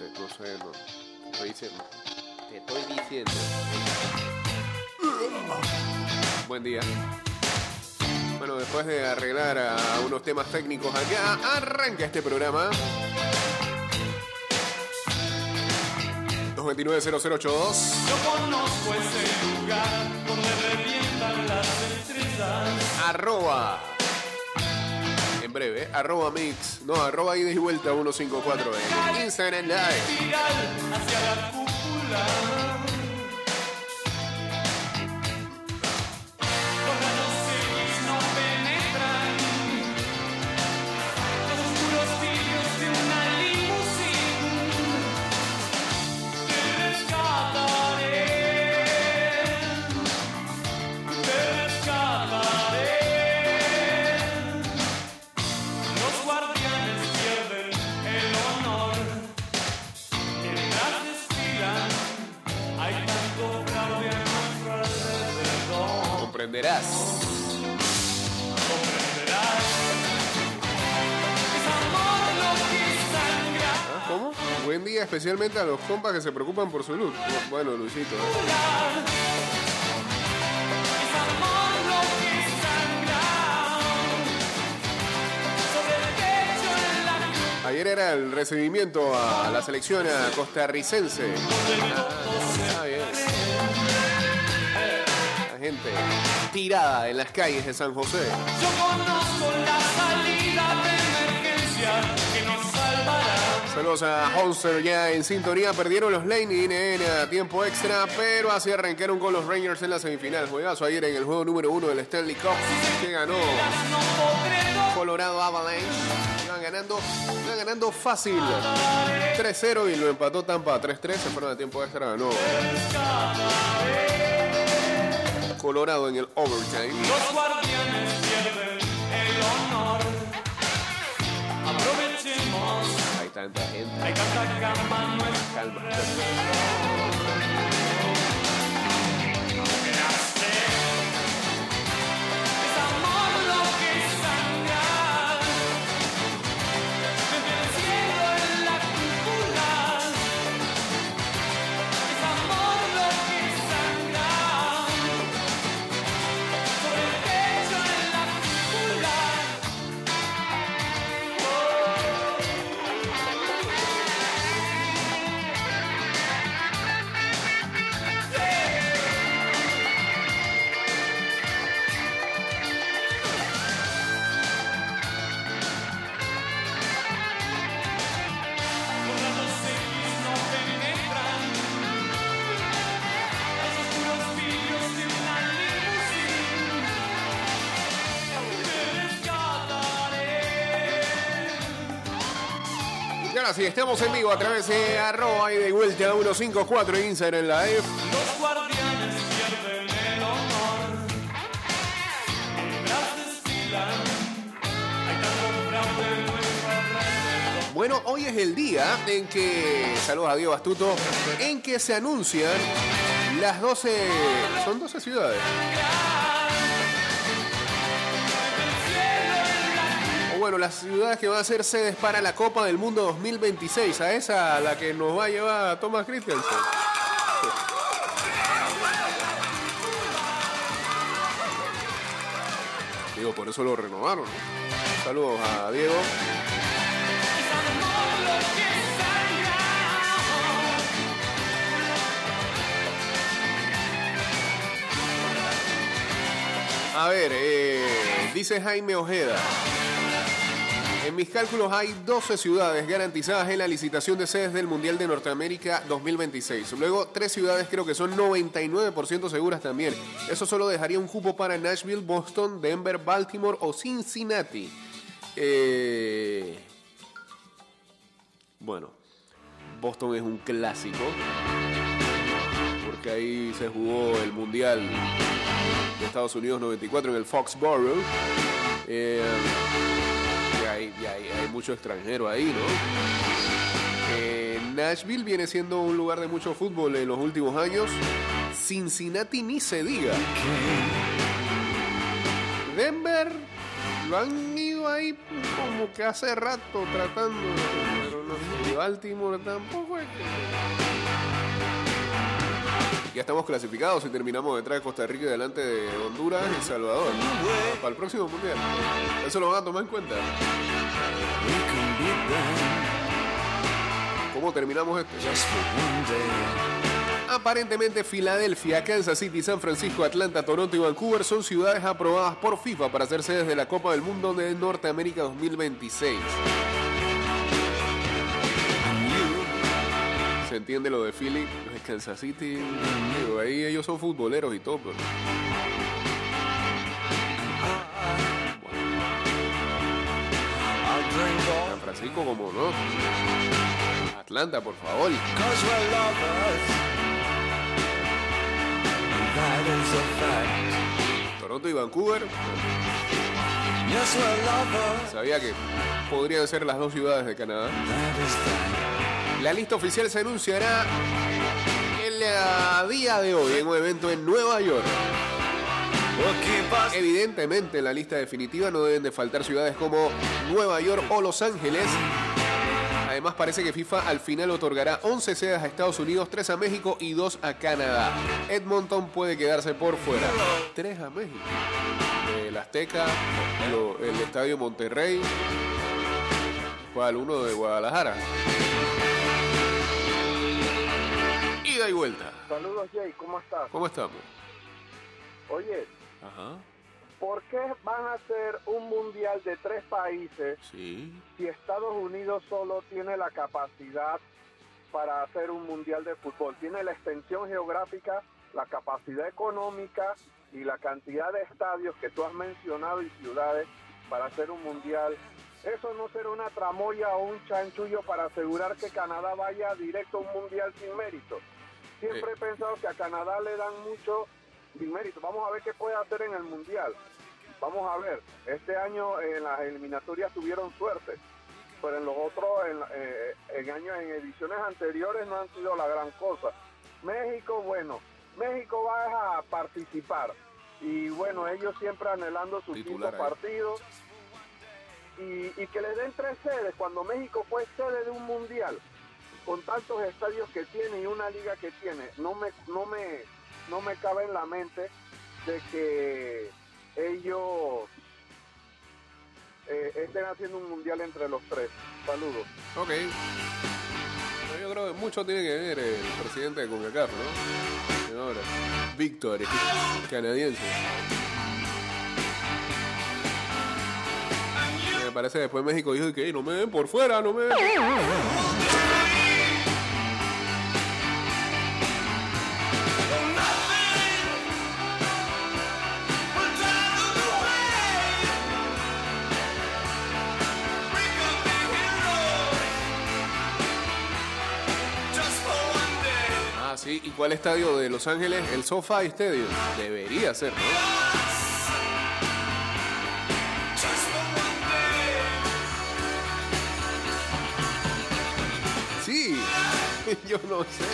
¿viste? No sé, no. Te estoy diciendo. Te estoy diciendo. Buen día. Bueno, después de arreglar a unos temas técnicos acá, arranca este programa. 229-0082. Yo conozco ese lugar donde revientan las estrellas. Arroba. Breve, arroba mix. No, arroba ida y vuelta 154 en Instagram Live. Comprenderás. ¿Ah, ¿Cómo? Buen día especialmente a los compas que se preocupan por su luz. Bueno, Luisito. ¿eh? Ayer era el recibimiento a la selección costarricense. Ah, bien. La gente tirada en las calles de San José. Yo conozco la salida de emergencia que nos salvará. Saludos a Holster ya en sintonía. Perdieron los Lightning en a tiempo extra, pero así arrancaron con los Rangers en la semifinal. Juegazo ayer en el juego número uno del Stanley Cup que ganó No Colorado Avalanche. Iban ganando, iban ganando fácil 3-0 y lo empató Tampa 3-3. Se fueron a tiempo extra. Ganó Colorado en el overtime. Los guardianes pierden el honor. Aprovechemos, Hay tanta gente. hay tanta cama a nuestro Calma. Y estamos en vivo a través de arroba y de vuelta a 154 en Instagram Live. Los guardianes pierden el honor. Bueno, hoy es el día en que, saludos a Diego Astuto, en que se anuncian las 12, son 12 ciudades. Bueno, las ciudades que van a ser sedes para la Copa del Mundo 2026, a esa la que nos va a llevar Thomas Christensen. Digo, por eso lo renovaron. ¿no? Saludos a Diego. A ver, eh, dice Jaime Ojeda. En mis cálculos hay 12 ciudades garantizadas en la licitación de sedes del Mundial de Norteamérica 2026. Luego, tres ciudades creo que son 99% seguras también. Eso solo dejaría un cupo para Nashville, Boston, Denver, Baltimore o Cincinnati. Eh, bueno, Boston es un clásico. Porque ahí se jugó el Mundial de Estados Unidos 94 en el Foxborough. Eh, hay, mucho extranjero ahí, ¿no? Eh, Nashville viene siendo un lugar de mucho fútbol en los últimos años. Cincinnati ni se diga. Denver lo han ido ahí como que hace rato tratando, pero no sé. Baltimore tampoco es que- Ya estamos clasificados y terminamos detrás de Costa Rica y delante de Honduras y Salvador. Para el próximo mundial. Eso lo van a tomar en cuenta. ¿Cómo terminamos esto? Aparentemente Filadelfia, Kansas City, San Francisco, Atlanta, Toronto y Vancouver son ciudades aprobadas por FIFA para ser sedes de la Copa del Mundo de Norteamérica 2026. Entiende lo de Philly, lo de Kansas City, digo, ahí ellos son futboleros y todo, pero... San Francisco como no. Atlanta, por favor. Toronto y Vancouver. Sabía que podrían ser las dos ciudades de Canadá. La lista oficial se anunciará el día de hoy en un evento en Nueva York. Evidentemente, en la lista definitiva no deben de faltar ciudades como Nueva York o Los Ángeles. Además, parece que FIFA al final otorgará 11 sedes a Estados Unidos, 3 a México y 2 a Canadá. Edmonton puede quedarse por fuera. 3 a México. El Azteca, el Estadio Monterrey, ¿cuál? Uno de Guadalajara. Ida y vuelta. Saludos Jay, ¿cómo estás? ¿Cómo estamos? Oye, Ajá. ¿por qué van a hacer un mundial de tres países Sí. si Estados Unidos solo tiene la capacidad para hacer un mundial de fútbol? Tiene la extensión geográfica, la capacidad económica y la cantidad de estadios que tú has mencionado y ciudades para hacer un mundial. Eso no será una tramoya o un chanchullo para asegurar que Canadá vaya directo a un mundial sin mérito. Siempre he pensado que a Canadá le dan mucho mérito. Vamos a ver qué puede hacer en el mundial. Vamos a ver. Este año en las eliminatorias tuvieron suerte, pero en los otros, en, eh, en años, en ediciones anteriores no han sido la gran cosa. México, bueno, México va a participar y bueno, ellos siempre anhelando su Titular quinto partido y, y que les den tres sedes cuando México fue sede de un mundial con tantos estadios que tiene y una liga que tiene no me no me no me cabe en la mente de que ellos eh, estén haciendo un mundial entre los tres saludos Ok. Yo creo que mucho tiene que ver el presidente de CONCACAF, ¿no? Señora Víctor, canadiense. Me parece que después México dijo que "Ey, no me ven por fuera, no me ven. Sí. ¿Y cuál estadio de Los Ángeles? El SoFi Stadium. Debería ser, ¿no? Sí. Yo no sé.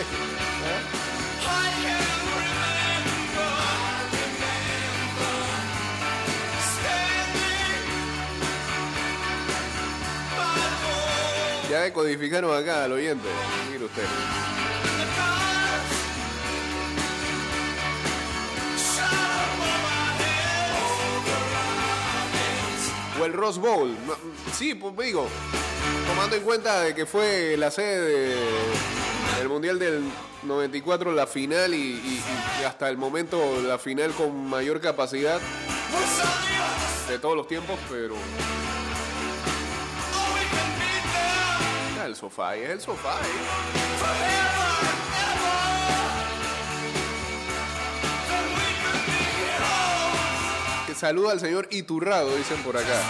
Ya decodificaron acá al oyente. Mire usted. El Rose Bowl. Sí, pues digo, tomando en cuenta de que fue la sede de- del Mundial del 94, la final y, hasta el momento la final con mayor capacidad de todos los tiempos, pero... El sofá, es el sofá. Saluda al señor Iturrado, dicen por acá.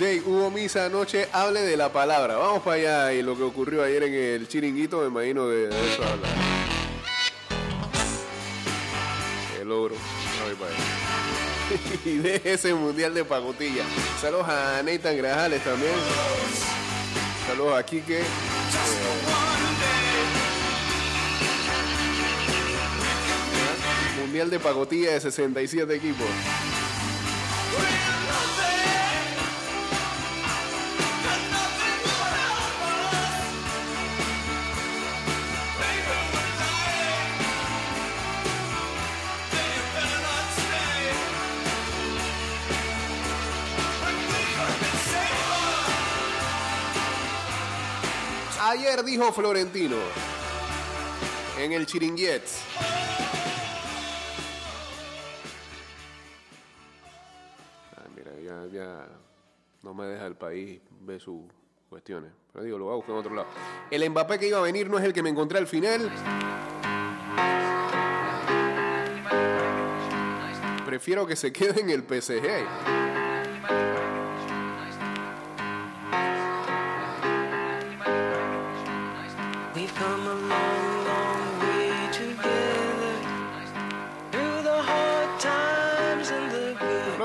Jay, hubo misa anoche, hable de la palabra. Vamos para allá y lo que ocurrió ayer en el chiringuito, me imagino de eso habla. El logro. Y de ese mundial de pagotilla. Saludos a Nathan Grajales también. Saludos a Quique. Eh, Mundial de pagotilla de 67 equipos. Ayer dijo Florentino en el Chiringuets. Ah, mira, ya, ya no me deja el país ver sus cuestiones. Pero digo, lo voy a buscar en otro lado. El Mbappé que iba a venir no es el que me encontré al final. Prefiero que se quede en el PSG.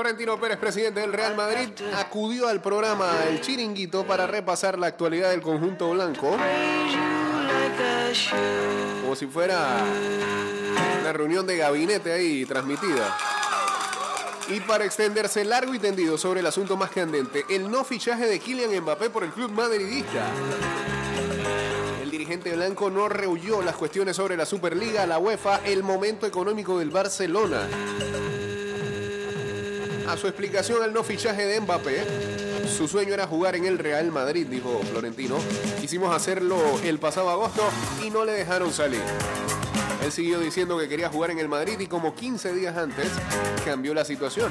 Florentino Pérez, presidente del Real Madrid, acudió al programa El Chiringuito para repasar la actualidad del conjunto blanco, como si fuera una reunión de gabinete ahí transmitida. Y para extenderse largo y tendido sobre el asunto más candente, el no fichaje de Kylian Mbappé por el club madridista. El dirigente blanco no rehuyó las cuestiones sobre la Superliga, la UEFA, el momento económico del Barcelona. A su explicación al no fichaje de Mbappé, su sueño era jugar en el Real Madrid, dijo Florentino. Quisimos hacerlo el pasado agosto y no le dejaron salir. Él siguió diciendo que quería jugar en el Madrid y como 15 días antes cambió la situación.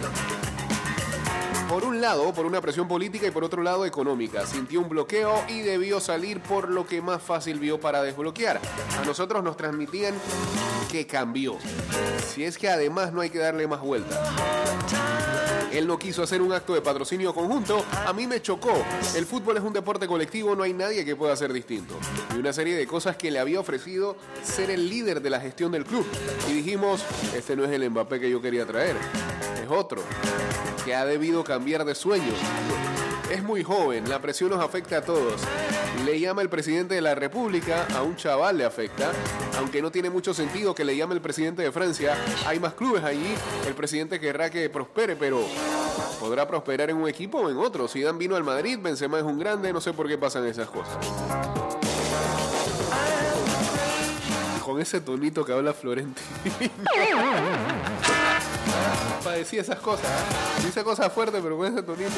Por un lado, por una presión política y por otro lado económica. Sintió un bloqueo y debió salir por lo que más fácil vio para desbloquear. A nosotros nos transmitían que cambió. Si es que además no hay que darle más vuelta. Él no quiso hacer un acto de patrocinio conjunto. A mí me chocó. El fútbol es un deporte colectivo, no hay nadie que pueda ser distinto. Y una serie de cosas que le había ofrecido ser el líder de la gestión del club. Y dijimos, este no es el Mbappé que yo quería traer. Es otro, que ha debido cambiar de sueño. Es muy joven, la presión nos afecta a todos. Le llama el presidente de la República, a un chaval le afecta, aunque no tiene mucho sentido que le llame el presidente de Francia. Hay más clubes allí, el presidente querrá que prospere, pero podrá prosperar en un equipo o en otro. Si Dan vino al Madrid, Benzema es un grande, no sé por qué pasan esas cosas. Con ese tonito que habla Florentino. Para decir esas cosas. ¿eh? Dice cosas fuertes, pero con ese tonito.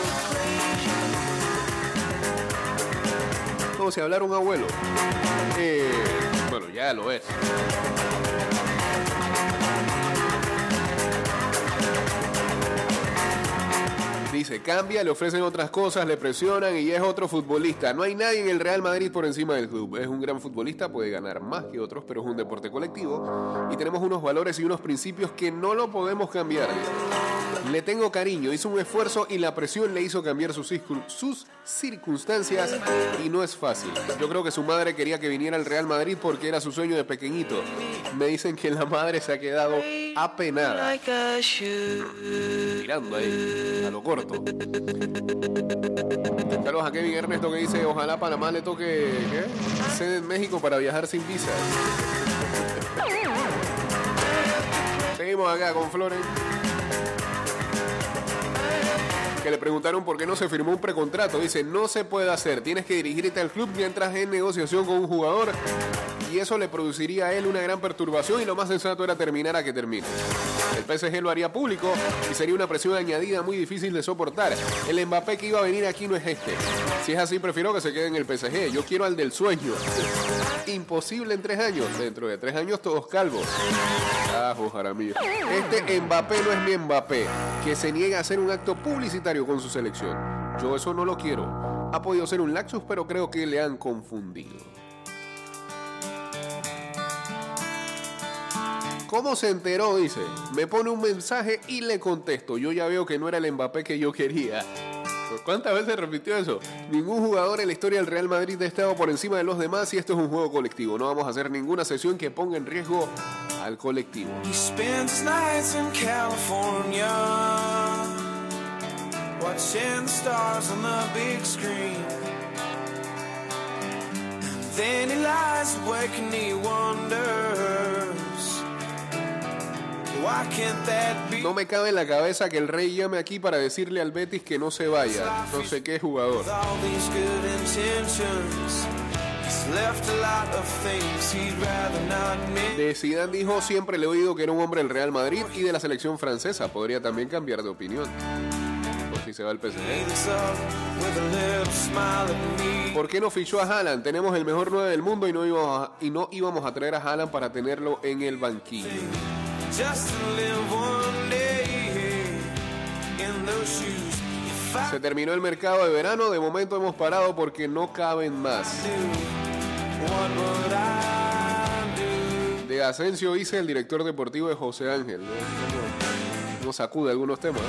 Como si hablara un abuelo. Eh, bueno, ya lo es. Dice, cambia, le ofrecen otras cosas, le presionan y es otro futbolista. No hay nadie en el Real Madrid por encima del club. Es un gran futbolista, puede ganar más que otros, pero es un deporte colectivo. Y tenemos unos valores y unos principios que no lo podemos cambiar. Le tengo cariño, hizo un esfuerzo y la presión le hizo cambiar sus, circun- sus circunstancias y no es fácil. Yo creo que su madre quería que viniera al Real Madrid porque era su sueño de pequeñito. Me dicen que la madre se ha quedado apenada mirando ahí a lo corto. Saludos a Kevin Ernesto que dice, ojalá Panamá le toque ¿qué? sede en México para viajar sin visa. Seguimos acá con Flores. Que le preguntaron por qué no se firmó un precontrato. Dice, no se puede hacer. Tienes que dirigirte al club mientras en negociación con un jugador. Y eso le produciría a él una gran perturbación y lo más sensato era terminar a que termine. El PSG lo haría público y sería una presión añadida muy difícil de soportar. El Mbappé que iba a venir aquí no es este. Si es así, prefiero que se quede en el PSG. Yo quiero al del sueño. Imposible en tres años. Dentro de tres años todos calvos. Ah, Jaramillo. Este Mbappé no es mi Mbappé, que se niega a hacer un acto publicitario con su selección. Yo eso no lo quiero. Ha podido ser un laxus, pero creo que le han confundido. ¿Cómo se enteró? Dice. Me pone un mensaje y le contesto. Yo ya veo que no era el Mbappé que yo quería. ¿Por ¿Cuántas veces repitió eso? Ningún jugador en la historia del Real Madrid ha estado por encima de los demás y esto es un juego colectivo. No vamos a hacer ninguna sesión que ponga en riesgo al colectivo. Watching the stars on the big screen. Then he lies awake and he wonders Why can't that be? No me cabe en la cabeza que el rey llame aquí para decirle al Betis que no se vaya. No sé qué jugador. De Zidane dijo siempre le he oído que era un hombre del Real Madrid y de la selección francesa. Podría también cambiar de opinión. Si se va al PSG. Me. ¿Por qué no fichó a Haaland? Tenemos el mejor 9 del mundo y no íbamos a, y no íbamos a traer a Haaland para tenerlo en el banquillo. Se terminó el mercado de verano, de momento hemos parado porque no caben más. De Asensio hice el director deportivo de José Ángel. ¿no? Nos sacude algunos temas.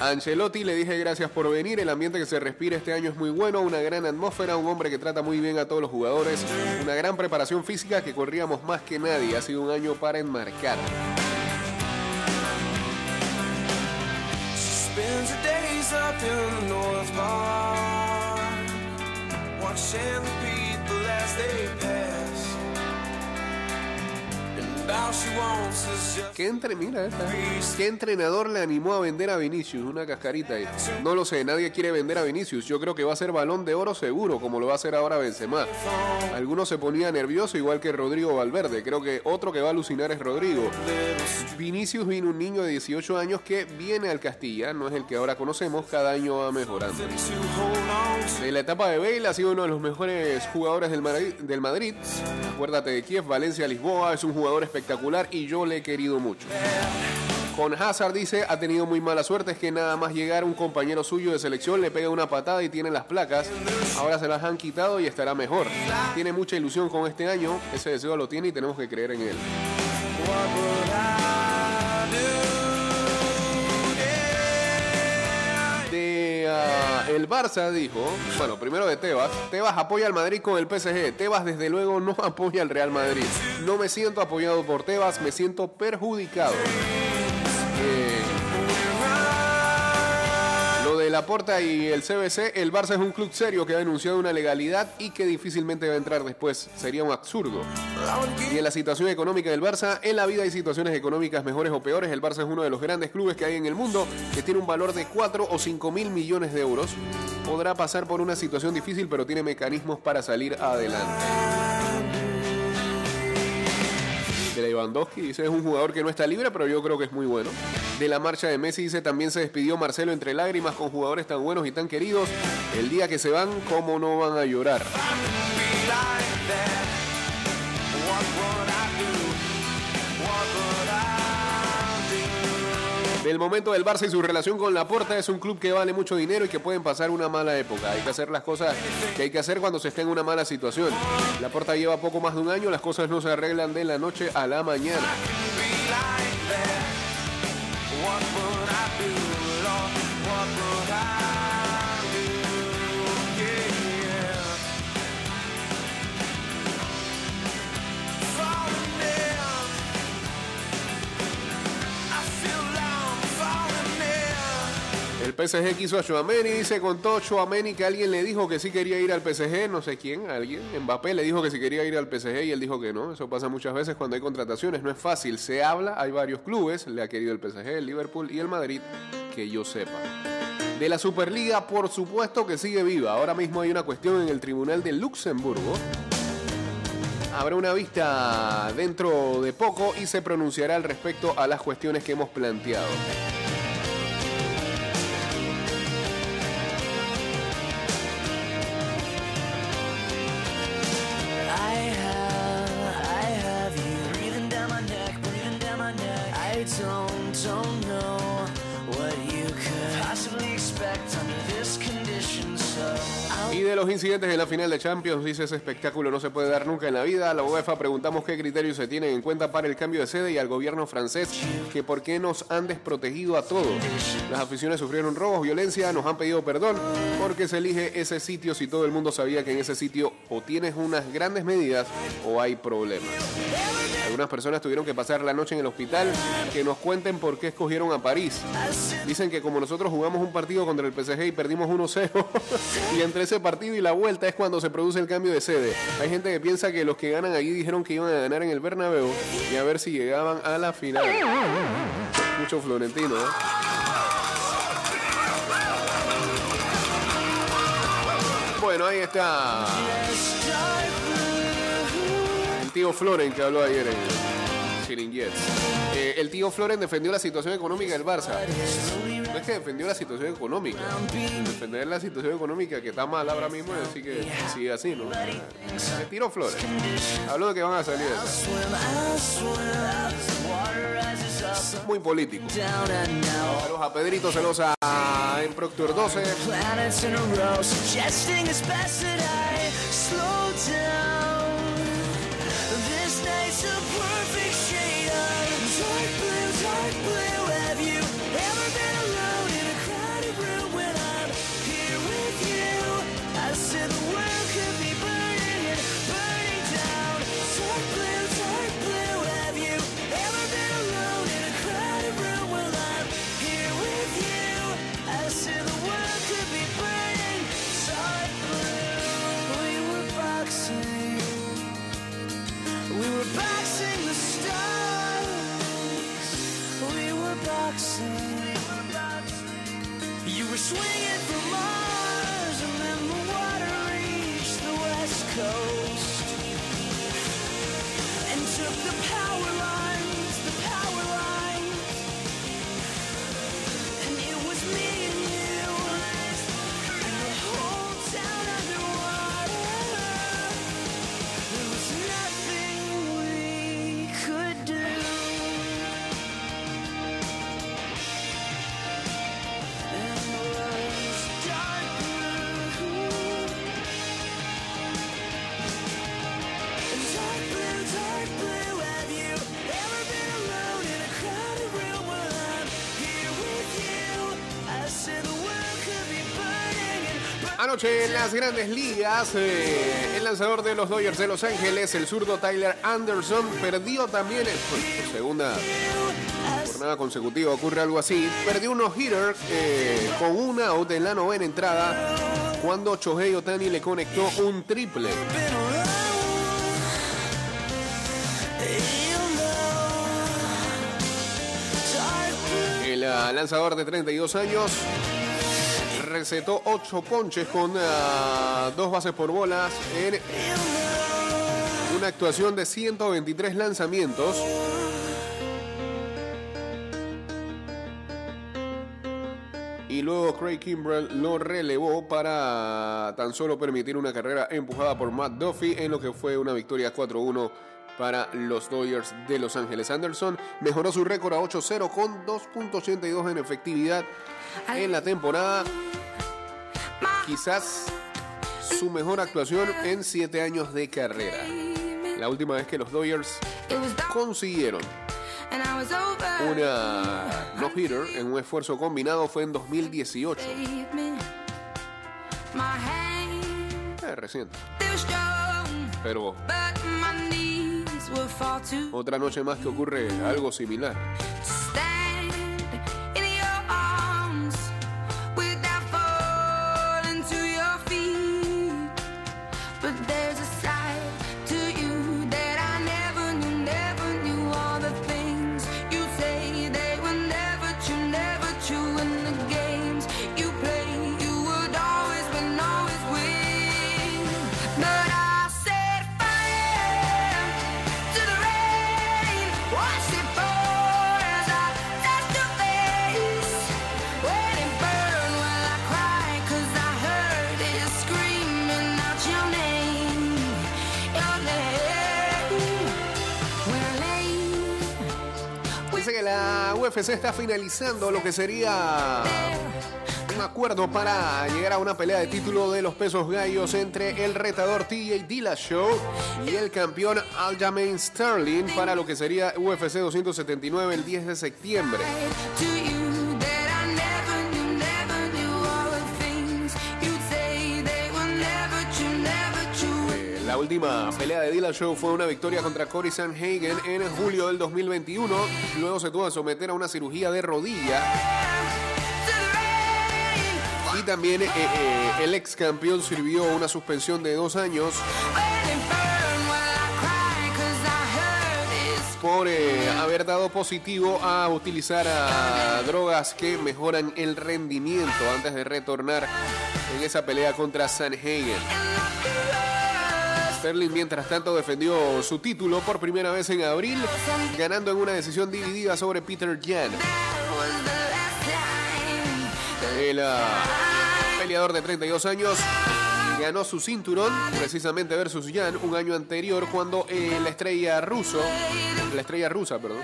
Ancelotti le dije gracias por venir. El ambiente que se respira este año es muy bueno. Una gran atmósfera. Un hombre que trata muy bien a todos los jugadores. Una gran preparación física que corríamos más que nadie. Ha sido un año para enmarcar. ¿Qué, entre, mira esta. ¿Qué entrenador le animó a vender a Vinicius? Una cascarita ahí. No lo sé, nadie quiere vender a Vinicius. Yo creo que va a ser balón de oro seguro, como lo va a hacer ahora Benzema. Algunos se ponía nervioso, igual que Rodrigo Valverde. Creo que otro que va a alucinar es Rodrigo. Vinicius vino un niño de 18 años que viene al Castilla, no es el que ahora conocemos, cada año va mejorando. En la etapa de Bale ha sido uno de los mejores jugadores del Madrid. Acuérdate de Kiev, Valencia, Lisboa, es un jugador espectacular y yo le he querido mucho. Con Hazard dice, ha tenido muy mala suerte, es que nada más llegar un compañero suyo de selección le pega una patada y tiene las placas. Ahora se las han quitado y estará mejor. Tiene mucha ilusión con este año, ese deseo lo tiene y tenemos que creer en él. El Barça dijo, bueno, primero de Tebas, Tebas apoya al Madrid con el PSG, Tebas desde luego no apoya al Real Madrid. No me siento apoyado por Tebas, me siento perjudicado. Eh, Laporta y el CBC, el Barça es un club serio que ha denunciado una legalidad y que difícilmente va a entrar después. Sería un absurdo. Y en la situación económica del Barça, en la vida hay situaciones económicas mejores o peores. El Barça es uno de los grandes clubes que hay en el mundo, que tiene un valor de 4 o 5 mil millones de euros. Podrá pasar por una situación difícil, pero tiene mecanismos para salir adelante. De Lewandowski dice es un jugador que no está libre, pero yo creo que es muy bueno. De la marcha de Messi dice también se despidió Marcelo entre lágrimas con jugadores tan buenos y tan queridos. El día que se van, ¿cómo no van a llorar? Del momento del Barça y su relación con Laporta es un club que vale mucho dinero y que pueden pasar una mala época. Hay que hacer las cosas que hay que hacer cuando se esté en una mala situación. Laporta lleva poco más de un año, las cosas no se arreglan de la noche a la mañana. PSG quiso a Chouameni, dice contó Chouameni que alguien le dijo que sí quería ir al PSG, no sé quién, alguien, Mbappé le dijo que sí quería ir al PSG y él dijo que no. Eso pasa muchas veces cuando hay contrataciones, no es fácil, se habla, hay varios clubes, le ha querido el PSG, el Liverpool y el Madrid, que yo sepa. De la Superliga, por supuesto que sigue viva. Ahora mismo hay una cuestión en el Tribunal de Luxemburgo. Habrá una vista dentro de poco y se pronunciará al respecto a las cuestiones que hemos planteado. Los incidentes en la final de Champions, dice ese espectáculo no se puede dar nunca en la vida. A la UEFA preguntamos qué criterios se tienen en cuenta para el cambio de sede y al gobierno francés que por qué nos han desprotegido a todos. Las aficiones sufrieron robos, violencia, nos han pedido perdón porque se elige ese sitio si todo el mundo sabía que en ese sitio o tienes unas grandes medidas o hay problemas. Algunas personas tuvieron que pasar la noche en el hospital, que nos cuenten por qué escogieron a París. Dicen que como nosotros jugamos un partido contra el PSG y perdimos 1-0, y entre ese partido y la vuelta es cuando se produce el cambio de sede. Hay gente que piensa que los que ganan allí dijeron que iban a ganar en el Bernabéu y a ver si llegaban a la final. Mucho florentino, ¿eh? Bueno, ahí está el tío Floren que habló ayer en Eh, el tío Floren defendió la situación económica del Barça. No es que defendió la situación económica. Defender la situación económica que está mal ahora mismo, así que sigue así, ¿no? Se tiró Floren. Habló de que van a salir. Muy político. Saludos a Pedrito Celosa en Proctor 12. swing. En las grandes ligas, eh, el lanzador de los Dodgers de Los Ángeles, el zurdo Tyler Anderson, perdió también en por segunda jornada consecutiva. Ocurre algo así. Perdió unos hitters eh, con un out en la novena entrada cuando Shohei Otani le conectó un triple. El ah, lanzador de 32 años recetó 8 ponches con ah, dos bases por bolas en una actuación de 123 lanzamientos. Y luego Craig Kimbrell lo relevó para tan solo permitir una carrera empujada por Matt Duffy en lo que fue una victoria 4-1 para los Dodgers de Los Ángeles. Anderson mejoró su récord a 8-0 con 2.82 en efectividad en la temporada. Quizás su mejor actuación en 7 años de carrera. La última vez que los Dodgers consiguieron una no-hitter en un esfuerzo combinado fue en 2018. Eh, reciente. Pero otra noche más que ocurre algo similar. La UFC está finalizando lo que sería un acuerdo para llegar a una pelea de título de los pesos gallos entre el retador TJ Dillashaw y el campeón Aljamain Sterling para lo que sería UFC 279 el 10 de septiembre. La última pelea de Dillashaw fue una victoria contra Cory Sanhagen en julio del 2021. Luego se tuvo que someter a una cirugía de rodilla Y también eh, eh, el ex campeón sirvió una suspensión de dos años por eh, haber dado positivo a utilizar a drogas que mejoran el rendimiento antes de retornar en esa pelea contra Sanhagen. Sterling, mientras tanto, defendió su título por primera vez en abril, ganando en una decisión dividida sobre Peter Jan. El ah, peleador de 32 años ganó su cinturón precisamente versus Jan un año anterior cuando eh, la estrella ruso, la estrella rusa, perdón,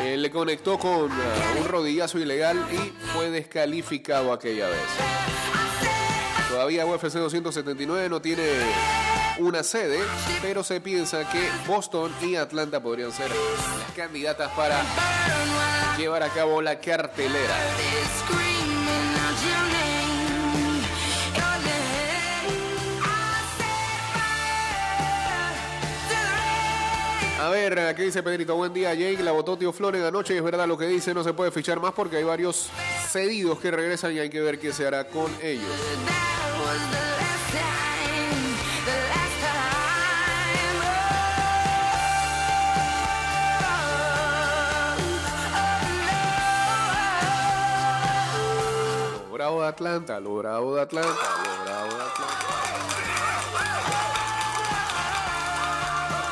eh, le conectó con ah, un rodillazo ilegal y fue descalificado aquella vez. Todavía UFC 279 no tiene una sede, pero se piensa que Boston y Atlanta podrían ser las candidatas para llevar a cabo la cartelera. A ver, ¿qué dice Pedrito? Buen día, Jake. La votó Tío Flores anoche. Es verdad lo que dice, no se puede fichar más porque hay varios cedidos que regresan y hay que ver qué se hará con ellos. Bravo de Atlanta, lo bravo de Atlanta, lo bravo de Atlanta.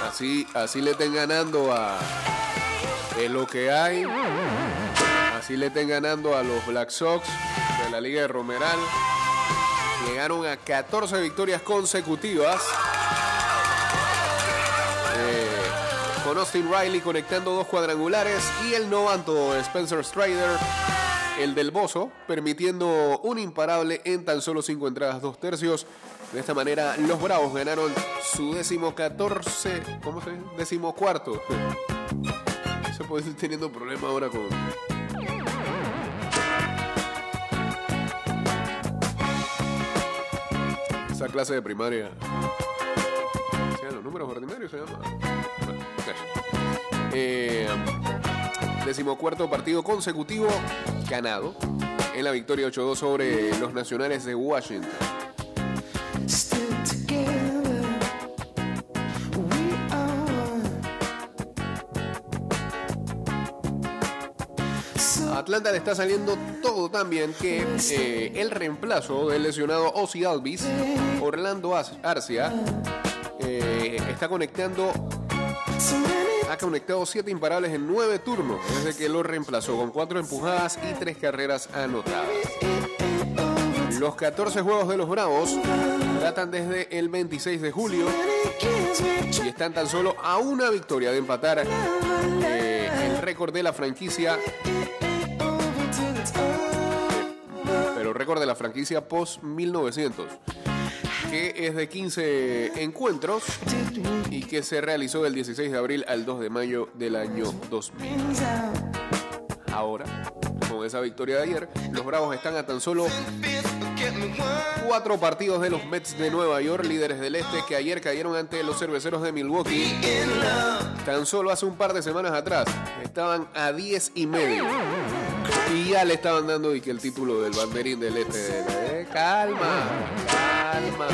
Así, así le estén ganando a es lo que hay. Así le estén ganando a los Black Sox de la Liga de Romeral. Llegaron a 14 victorias consecutivas. Eh, con Austin Riley conectando dos cuadrangulares y el novato Spencer Strider, el del Bozo, permitiendo un imparable en tan solo cinco entradas, dos tercios. De esta manera, los Bravos ganaron su décimo 14, ¿cómo se dice? Décimo cuarto. Se puede ir teniendo problemas ahora con. Esa clase de primaria. O los números ordinarios se llama. Bueno. Eh, decimocuarto partido consecutivo ganado en la victoria 8-2 sobre los nacionales de Washington. Atlanta le está saliendo todo tan bien que eh, el reemplazo del lesionado Ozzy Alvis, Orlando Arcia, eh, está conectando, ha conectado siete imparables en nueve turnos desde que lo reemplazó con cuatro empujadas y tres carreras anotadas. Los 14 juegos de los Bravos datan desde el 26 de julio y están tan solo a una victoria de empatar eh, el récord de la franquicia pero récord de la franquicia post 1900, que es de 15 encuentros y que se realizó del 16 de abril al 2 de mayo del año 2000. Things out. Ahora, con esa victoria de ayer, los Bravos están a tan solo cuatro partidos de los Mets de Nueva York, líderes del este, que ayer cayeron ante los cerveceros de Milwaukee. Tan solo hace un par de semanas atrás, estaban a 10 y medio. Y ya le estaban dando y que el título del banderín del este. calma, calma.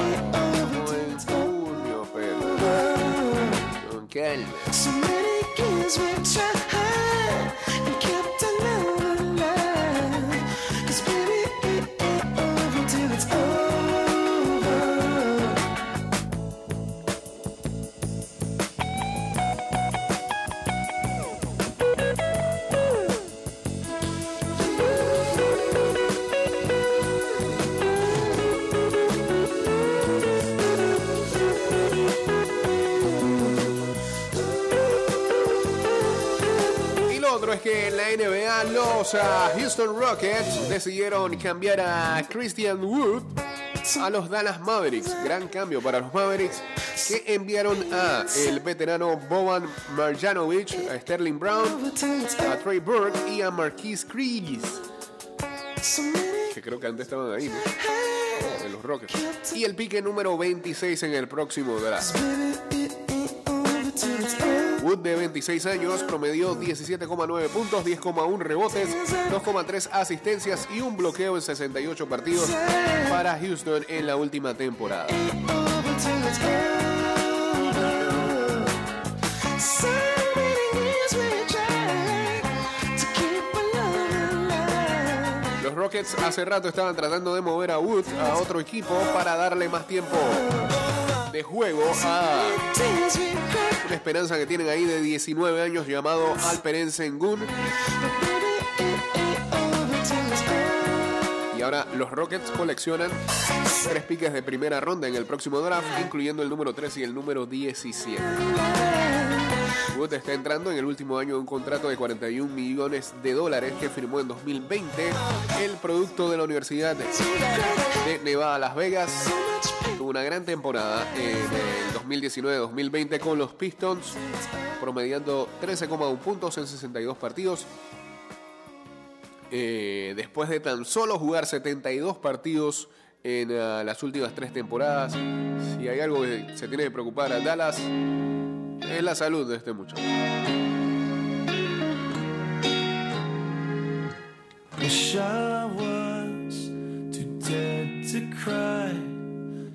Que en la NBA los ah, Houston Rockets decidieron cambiar a Christian Wood a los Dallas Mavericks. Gran cambio para los Mavericks que enviaron a el veterano Boban Marjanovic, a Sterling Brown, a Trey Burke y a Marquise Crees, que creo que antes estaban ahí, ¿no? En los Rockets. Y el pique número 26 en el próximo draft. Wood, de 26 años, promedió 17,9 puntos, 10,1 rebotes, 2,3 asistencias y un bloqueo en 68 partidos para Houston en la última temporada. Los Rockets hace rato estaban tratando de mover a Wood a otro equipo para darle más tiempo de juego a una esperanza que tienen ahí de 19 años llamado Alperen Sengun. Y ahora los Rockets coleccionan tres piques de primera ronda en el próximo draft, incluyendo el número 3 y el número 17. Wood está entrando en el último año de un contrato de 41 millones de dólares que firmó en 2020, el producto de la Universidad de Nevada, Las Vegas. Tuvo una gran temporada en el 2019-2020 con los Pistons, promediando 13,1 puntos en 62 partidos. Eh, después de tan solo jugar 72 partidos en ah, las últimas tres temporadas, si hay algo que se tiene que preocupar a Dallas, es la salud de este muchacho. Wish I was too dead to cry.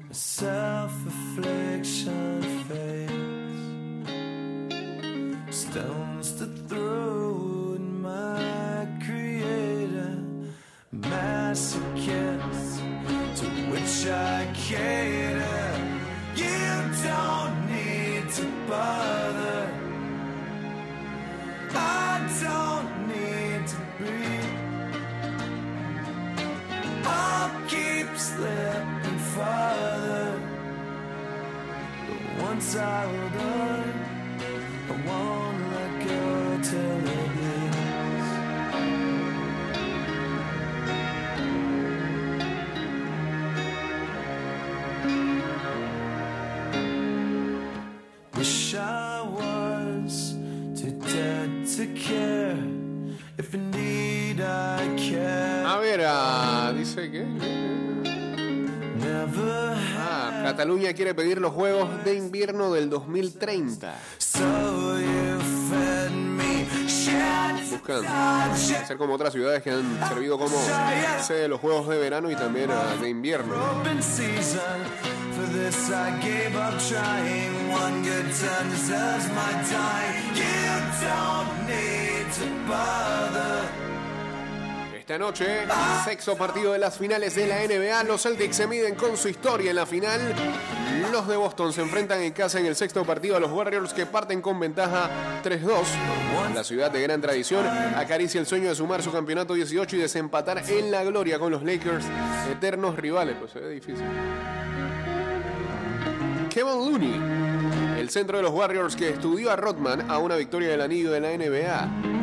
A self-affliction fades. Stones to throw at my creator. Masochist to which I cater. out Cataluña quiere pedir los Juegos de Invierno del 2030. So you fed me shit. Buscan hacer como otras ciudades que han servido como de los Juegos de Verano y también ah, de invierno. Esta noche, sexto partido de las finales de la NBA. Los Celtics se miden con su historia en la final. Los de Boston se enfrentan en casa en el sexto partido a los Warriors que parten con ventaja 3-2. La ciudad de gran tradición acaricia el sueño de sumar su campeonato 18 y desempatar en la gloria con los Lakers, eternos rivales. Pues se ve difícil. Kevin Looney, el centro de los Warriors que estudió a Rodman a una victoria del anillo de la NBA.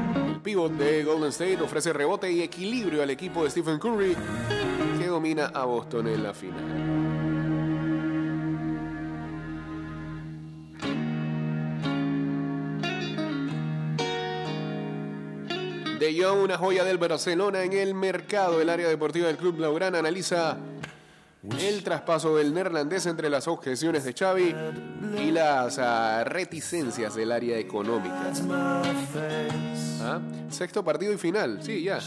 Pívot de Golden State ofrece rebote y equilibrio al equipo de Stephen Curry que domina a Boston en la final. De Jong, una joya del Barcelona en el mercado. El área deportiva del Club Laurana analiza el traspaso del neerlandés entre las objeciones de Xavi y las ah, reticencias del área económica. ¿Ah? Sexto partido y final, sí, ya.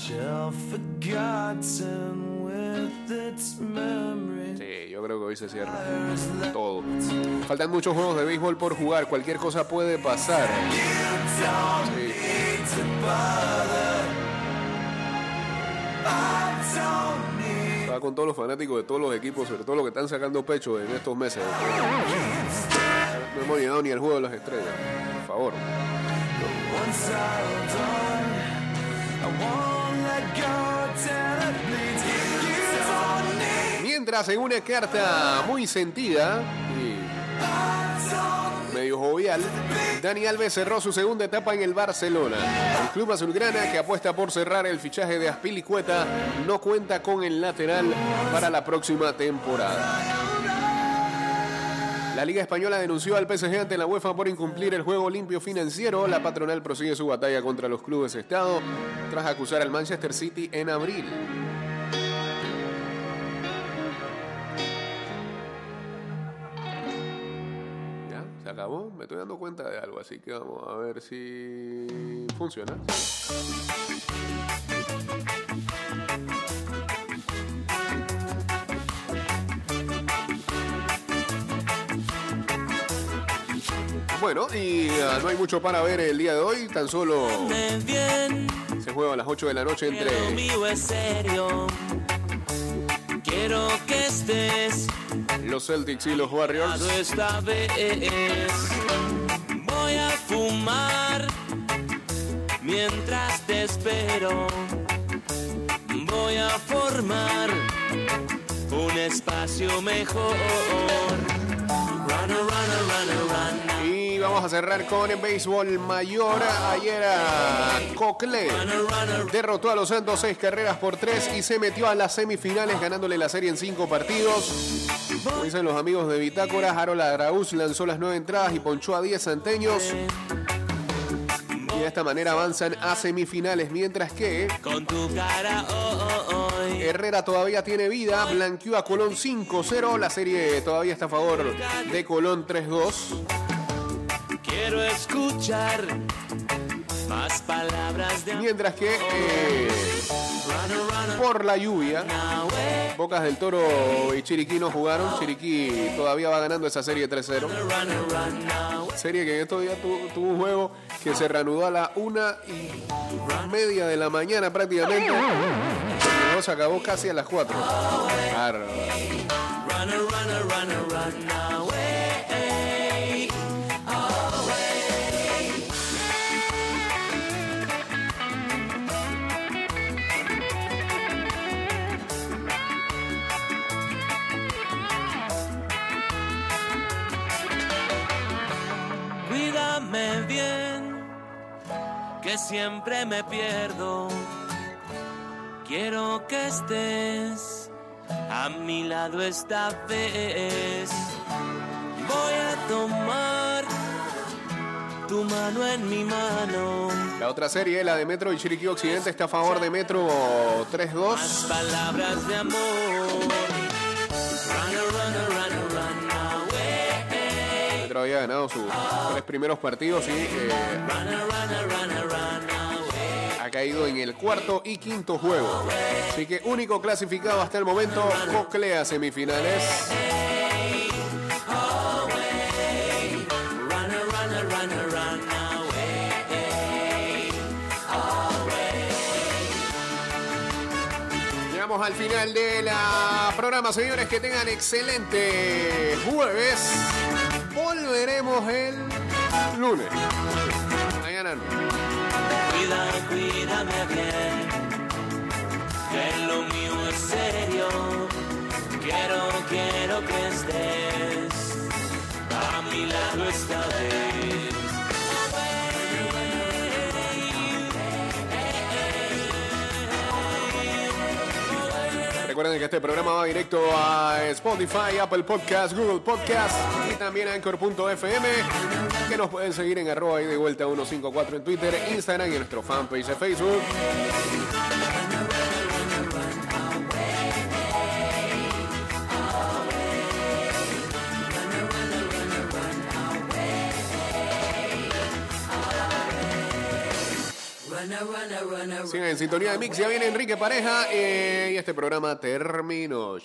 Sí, yo creo que hoy se cierra todo. Faltan muchos juegos de béisbol por jugar, cualquier cosa puede pasar. Sí. Con todos los fanáticos de todos los equipos, sobre todo los que están sacando pecho en estos meses. No hemos llegado ni al juego de las estrellas. Por favor. Mientras en una carta muy sentida jovial, Dani Alves cerró su segunda etapa en el Barcelona. El club azulgrana, que apuesta por cerrar el fichaje de Aspilicueta, no cuenta con el lateral para la próxima temporada. La Liga Española denunció al PSG ante la UEFA por incumplir el juego limpio financiero. La patronal prosigue su batalla contra los clubes Estado tras acusar al Manchester City en abril. Acabó? me estoy dando cuenta de algo, así que vamos a ver si funciona. Bueno, y ah, no hay mucho para ver el día de hoy, tan solo se juega a las 8 de la noche entre. Quiero que estés los Celtics y los Warriors. Esta vez. Voy a fumar mientras te espero. Voy a formar un espacio mejor. Runner, runner, runner, runner. Y vamos a cerrar con el béisbol mayor. Ayer a Cocle derrotó a los Santos seis carreras por tres y se metió a las semifinales ganándole la serie en cinco partidos. Como dicen los amigos de Bitácora, Harold Araúz lanzó las nueve entradas y ponchó a 10 santeños. Y de esta manera avanzan a semifinales, mientras que Con tu cara oh, hoy. Herrera todavía tiene vida, blanqueó a Colón 5-0, la serie todavía está a favor de Colón 3-2. Quiero escuchar más palabras de. Mientras que eh, por la lluvia, eh. Bocas del Toro y Chiriquí no jugaron. Chiriquí todavía va ganando esa serie 3-0. Runner, run now. Serie que en estos días tu- tuvo un juego que se reanudó a la una y media de la mañana prácticamente. Y se acabó casi a las 4. Claro. Que siempre me pierdo. Quiero que estés a mi lado esta vez. Voy a tomar tu mano en mi mano. La otra serie, la de Metro y Chiriquí Occidente, está a favor de Metro 3-2. Más palabras de amor. Run away. Metro había ganado sus tres primeros partidos y eh, caído en el cuarto y quinto juego. Así que único clasificado hasta el momento, Coclea semifinales. Llegamos al final de la programa, señores. Que tengan excelente jueves. Volveremos el lunes. Mañana. Cuida, cuídame bien, que lo mío es serio. Quiero, quiero que estés a mi lado esta vez. Recuerden que este programa va directo a Spotify, Apple Podcast, Google Podcast y también a Anchor.fm. Que nos pueden seguir en arroba y de vuelta 154 en Twitter, Instagram y en nuestro fanpage de Facebook. Sigan en sintonía de Mix, ya viene Enrique Pareja eh, y este programa terminó.